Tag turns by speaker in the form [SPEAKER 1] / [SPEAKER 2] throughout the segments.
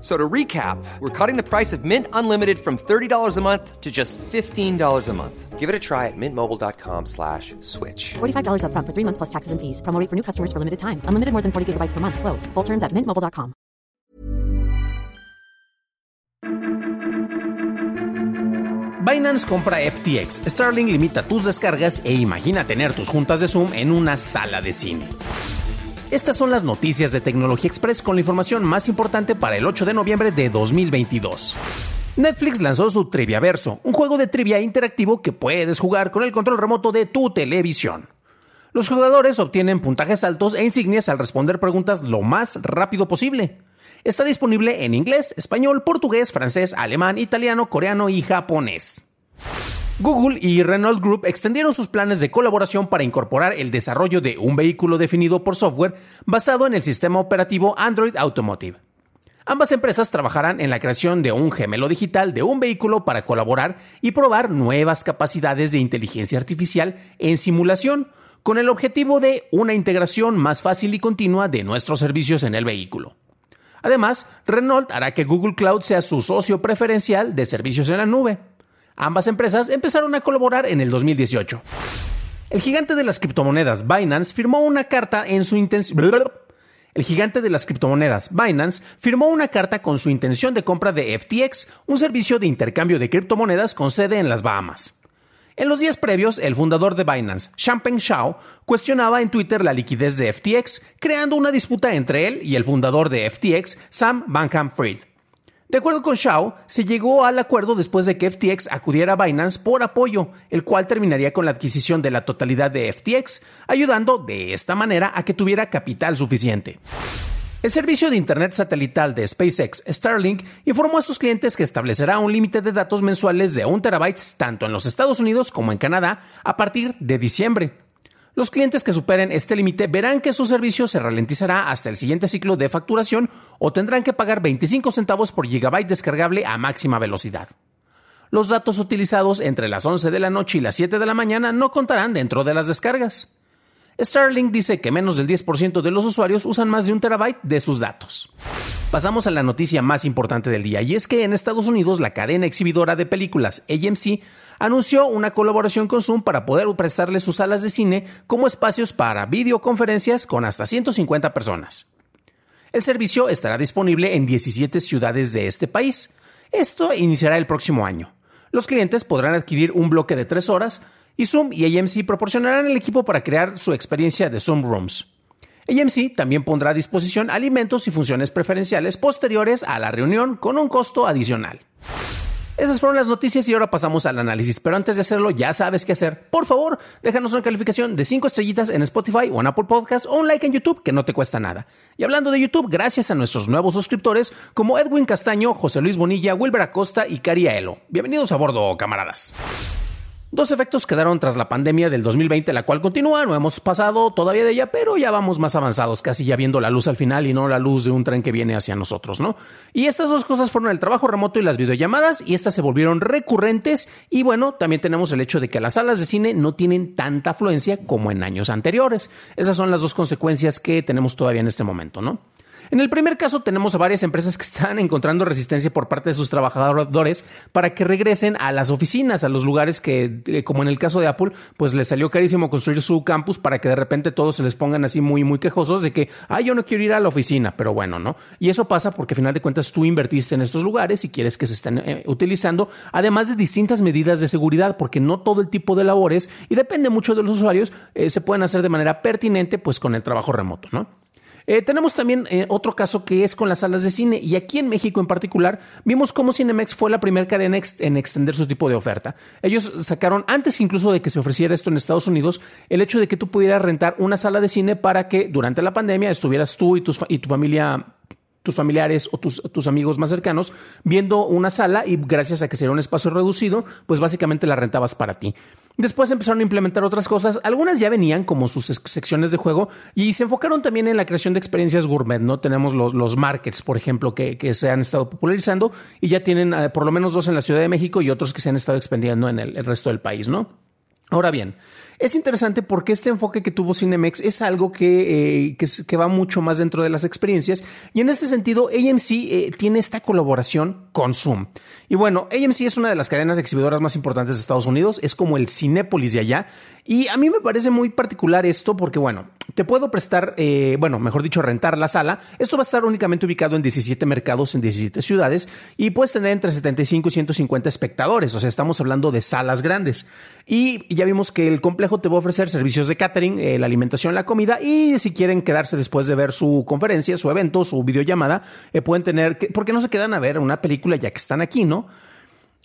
[SPEAKER 1] So to recap, we're cutting the price of Mint Unlimited from $30 a month to just $15 a month. Give it a try at mintmobile.com slash switch.
[SPEAKER 2] $45 upfront for three months plus taxes and fees. Promo for new customers for limited time. Unlimited more than 40 gigabytes per month. Slows. Full terms at mintmobile.com.
[SPEAKER 3] Binance compra FTX, Starling limita tus descargas e imagina tener tus juntas de Zoom en una sala de cine. Estas son las noticias de Tecnología Express con la información más importante para el 8 de noviembre de 2022. Netflix lanzó su Trivia Verso, un juego de trivia interactivo que puedes jugar con el control remoto de tu televisión. Los jugadores obtienen puntajes altos e insignias al responder preguntas lo más rápido posible. Está disponible en inglés, español, portugués, francés, alemán, italiano, coreano y japonés. Google y Renault Group extendieron sus planes de colaboración para incorporar el desarrollo de un vehículo definido por software basado en el sistema operativo Android Automotive. Ambas empresas trabajarán en la creación de un gemelo digital de un vehículo para colaborar y probar nuevas capacidades de inteligencia artificial en simulación, con el objetivo de una integración más fácil y continua de nuestros servicios en el vehículo. Además, Renault hará que Google Cloud sea su socio preferencial de servicios en la nube. Ambas empresas empezaron a colaborar en el 2018. El gigante de las criptomonedas Binance firmó una carta en su intención. El gigante de las criptomonedas Binance firmó una carta con su intención de compra de FTX, un servicio de intercambio de criptomonedas con sede en las Bahamas. En los días previos, el fundador de Binance, Champagne Shao, cuestionaba en Twitter la liquidez de FTX, creando una disputa entre él y el fundador de FTX, Sam Bankman-Fried. De acuerdo con Shao, se llegó al acuerdo después de que FTX acudiera a Binance por apoyo, el cual terminaría con la adquisición de la totalidad de FTX, ayudando de esta manera a que tuviera capital suficiente. El servicio de Internet satelital de SpaceX, Starlink, informó a sus clientes que establecerá un límite de datos mensuales de 1 terabytes tanto en los Estados Unidos como en Canadá a partir de diciembre. Los clientes que superen este límite verán que su servicio se ralentizará hasta el siguiente ciclo de facturación o tendrán que pagar 25 centavos por gigabyte descargable a máxima velocidad. Los datos utilizados entre las 11 de la noche y las 7 de la mañana no contarán dentro de las descargas. Starlink dice que menos del 10% de los usuarios usan más de un terabyte de sus datos. Pasamos a la noticia más importante del día, y es que en Estados Unidos la cadena exhibidora de películas AMC anunció una colaboración con Zoom para poder prestarle sus salas de cine como espacios para videoconferencias con hasta 150 personas. El servicio estará disponible en 17 ciudades de este país. Esto iniciará el próximo año. Los clientes podrán adquirir un bloque de 3 horas y Zoom y AMC proporcionarán el equipo para crear su experiencia de Zoom Rooms. AMC también pondrá a disposición alimentos y funciones preferenciales posteriores a la reunión con un costo adicional. Esas fueron las noticias y ahora pasamos al análisis. Pero antes de hacerlo, ya sabes qué hacer. Por favor, déjanos una calificación de 5 estrellitas en Spotify o en Apple Podcast o un like en YouTube que no te cuesta nada. Y hablando de YouTube, gracias a nuestros nuevos suscriptores como Edwin Castaño, José Luis Bonilla, Wilber Acosta y Caria Elo. Bienvenidos a bordo, camaradas. Dos efectos quedaron tras la pandemia del 2020, la cual continúa, no hemos pasado todavía de ella, pero ya vamos más avanzados, casi ya viendo la luz al final y no la luz de un tren que viene hacia nosotros, ¿no? Y estas dos cosas fueron el trabajo remoto y las videollamadas, y estas se volvieron recurrentes, y bueno, también tenemos el hecho de que las salas de cine no tienen tanta afluencia como en años anteriores. Esas son las dos consecuencias que tenemos todavía en este momento, ¿no? En el primer caso tenemos a varias empresas que están encontrando resistencia por parte de sus trabajadores para que regresen a las oficinas, a los lugares que, eh, como en el caso de Apple, pues les salió carísimo construir su campus para que de repente todos se les pongan así muy, muy quejosos de que, ay, yo no quiero ir a la oficina, pero bueno, ¿no? Y eso pasa porque al final de cuentas tú invertiste en estos lugares y quieres que se estén eh, utilizando, además de distintas medidas de seguridad, porque no todo el tipo de labores, y depende mucho de los usuarios, eh, se pueden hacer de manera pertinente, pues con el trabajo remoto, ¿no? Eh, tenemos también eh, otro caso que es con las salas de cine y aquí en México en particular vimos cómo Cinemex fue la primera cadena en extender su tipo de oferta. Ellos sacaron, antes incluso de que se ofreciera esto en Estados Unidos, el hecho de que tú pudieras rentar una sala de cine para que durante la pandemia estuvieras tú y, y tu familia tus familiares o tus, tus, amigos más cercanos viendo una sala y gracias a que sería un espacio reducido, pues básicamente la rentabas para ti. Después empezaron a implementar otras cosas, algunas ya venían como sus secciones de juego y se enfocaron también en la creación de experiencias gourmet, ¿no? Tenemos los, los markets, por ejemplo, que, que se han estado popularizando y ya tienen eh, por lo menos dos en la Ciudad de México y otros que se han estado expandiendo en el, el resto del país, ¿no? Ahora bien, es interesante porque este enfoque que tuvo Cinemex es algo que, eh, que, va mucho más dentro de las experiencias y en ese sentido AMC eh, tiene esta colaboración con Zoom. Y bueno, AMC es una de las cadenas exhibidoras más importantes de Estados Unidos, es como el Cinépolis de allá y a mí me parece muy particular esto porque bueno, te puedo prestar, eh, bueno, mejor dicho, rentar la sala. Esto va a estar únicamente ubicado en 17 mercados en 17 ciudades y puedes tener entre 75 y 150 espectadores, o sea, estamos hablando de salas grandes. Y ya vimos que el complejo te va a ofrecer servicios de catering, eh, la alimentación, la comida y si quieren quedarse después de ver su conferencia, su evento, su videollamada, eh, pueden tener, ¿por qué no se quedan a ver una película ya que están aquí, no?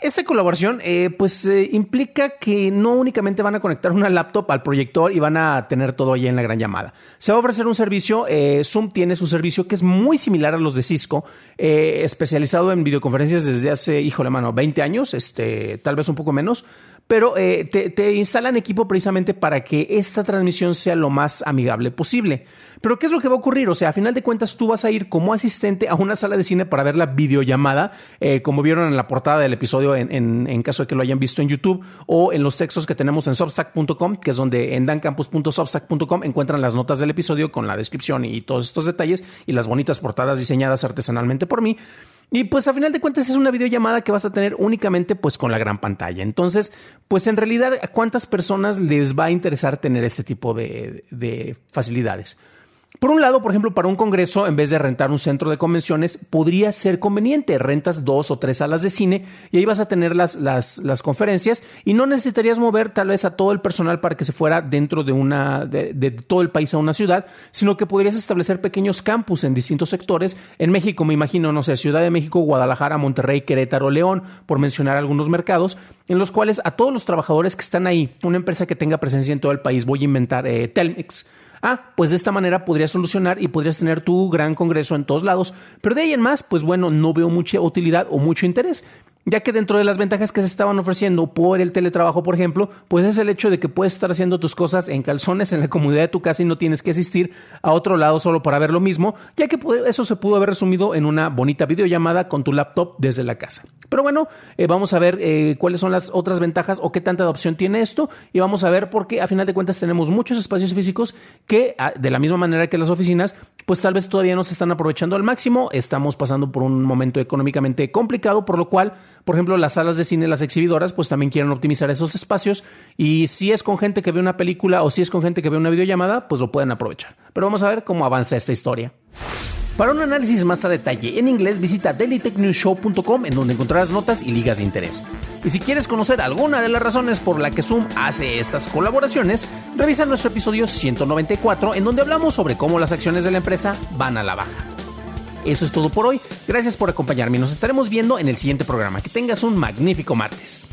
[SPEAKER 3] Esta colaboración eh, pues implica que no únicamente van a conectar una laptop al proyector y van a tener todo ahí en la gran llamada. Se va a ofrecer un servicio, Zoom tiene su servicio que es muy similar a los de Cisco, especializado en videoconferencias desde hace, híjole mano, 20 años, este, tal vez un poco menos pero eh, te, instalan equipo precisamente para que esta transmisión sea lo más amigable posible. Pero ¿qué es lo que va a ocurrir? O sea, a final de cuentas tú vas a ir como asistente a una sala de cine para ver la videollamada, eh, como vieron en la portada del episodio en, caso de que lo hayan visto en YouTube o en los textos que tenemos en substack.com, que es donde en dancampus.substack.com encuentran las notas del episodio con la descripción y todos estos detalles y las bonitas portadas diseñadas artesanalmente por mí. Y pues a final de cuentas es una videollamada que vas a tener únicamente pues con la gran pantalla. Entonces, pues en realidad, ¿a cuántas personas les va a interesar tener este tipo de, de facilidades? Por un lado, por ejemplo, para un congreso, en vez de rentar un centro de convenciones, podría ser conveniente. Rentas dos o tres salas de cine y ahí vas a tener las, las, las conferencias y no necesitarías mover tal vez a todo el personal para que se fuera dentro de, una, de, de todo el país a una ciudad, sino que podrías establecer pequeños campus en distintos sectores. En México, me imagino, no sé, Ciudad de México, Guadalajara, Monterrey, Querétaro, León, por mencionar algunos mercados, en los cuales a todos los trabajadores que están ahí, una empresa que tenga presencia en todo el país, voy a inventar eh, Telmex Ah, pues de esta manera podrías solucionar y podrías tener tu gran congreso en todos lados. Pero de ahí en más, pues bueno, no veo mucha utilidad o mucho interés ya que dentro de las ventajas que se estaban ofreciendo por el teletrabajo, por ejemplo, pues es el hecho de que puedes estar haciendo tus cosas en calzones en la comodidad de tu casa y no tienes que asistir a otro lado solo para ver lo mismo, ya que eso se pudo haber resumido en una bonita videollamada con tu laptop desde la casa. Pero bueno, eh, vamos a ver eh, cuáles son las otras ventajas o qué tanta adopción tiene esto y vamos a ver por qué a final de cuentas tenemos muchos espacios físicos que ah, de la misma manera que las oficinas, pues tal vez todavía no se están aprovechando al máximo, estamos pasando por un momento económicamente complicado, por lo cual por ejemplo, las salas de cine, las exhibidoras, pues también quieren optimizar esos espacios y si es con gente que ve una película o si es con gente que ve una videollamada, pues lo pueden aprovechar. Pero vamos a ver cómo avanza esta historia. Para un análisis más a detalle en inglés, visita dailytechnewshow.com en donde encontrarás notas y ligas de interés. Y si quieres conocer alguna de las razones por la que Zoom hace estas colaboraciones, revisa nuestro episodio 194 en donde hablamos sobre cómo las acciones de la empresa van a la baja. Eso es todo por hoy. Gracias por acompañarme. Nos estaremos viendo en el siguiente programa. Que tengas un magnífico martes.